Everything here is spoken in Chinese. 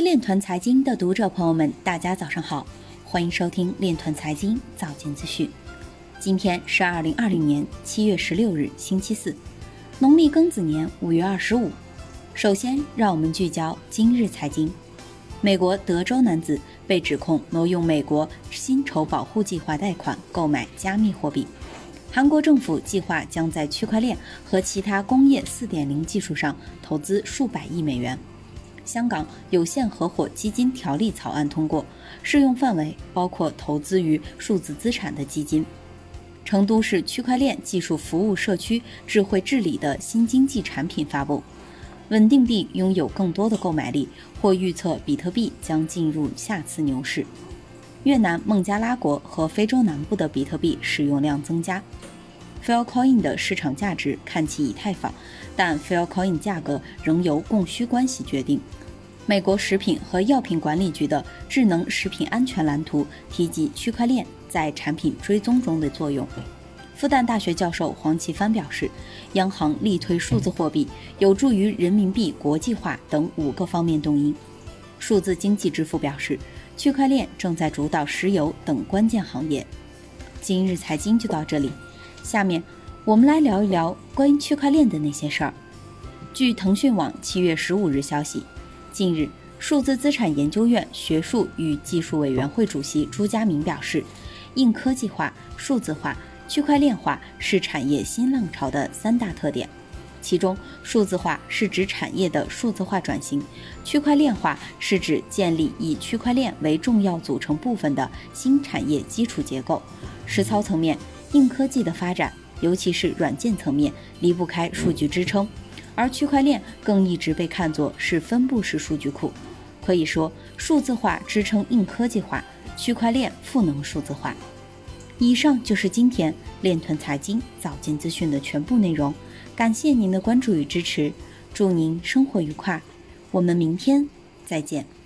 链团财经的读者朋友们，大家早上好，欢迎收听链团财经早间资讯。今天是二零二零年七月十六日，星期四，农历庚子年五月二十五。首先，让我们聚焦今日财经。美国德州男子被指控挪用美国薪酬保护计划贷款购买加密货币。韩国政府计划将在区块链和其他工业4.0技术上投资数百亿美元。香港有限合伙基金条例草案通过，适用范围包括投资于数字资产的基金。成都市区块链技术服务社区智慧治理的新经济产品发布，稳定币拥有更多的购买力，或预测比特币将进入下次牛市。越南、孟加拉国和非洲南部的比特币使用量增加。Filecoin 的市场价值看齐以太坊，但 Filecoin 价格仍由供需关系决定。美国食品和药品管理局的智能食品安全蓝图提及区块链在产品追踪中的作用。复旦大学教授黄奇帆表示，央行力推数字货币，有助于人民币国际化等五个方面动因。数字经济之父表示，区块链正在主导石油等关键行业。今日财经就到这里。下面我们来聊一聊关于区块链的那些事儿。据腾讯网七月十五日消息，近日，数字资产研究院学术与技术委员会主席朱家明表示，硬科技化、数字化、区块链化是产业新浪潮的三大特点。其中，数字化是指产业的数字化转型，区块链化是指建立以区块链为重要组成部分的新产业基础结构。实操层面。硬科技的发展，尤其是软件层面，离不开数据支撑，而区块链更一直被看作是分布式数据库。可以说，数字化支撑硬科技化，区块链赋能数字化。以上就是今天链臀财经早间资讯的全部内容，感谢您的关注与支持，祝您生活愉快，我们明天再见。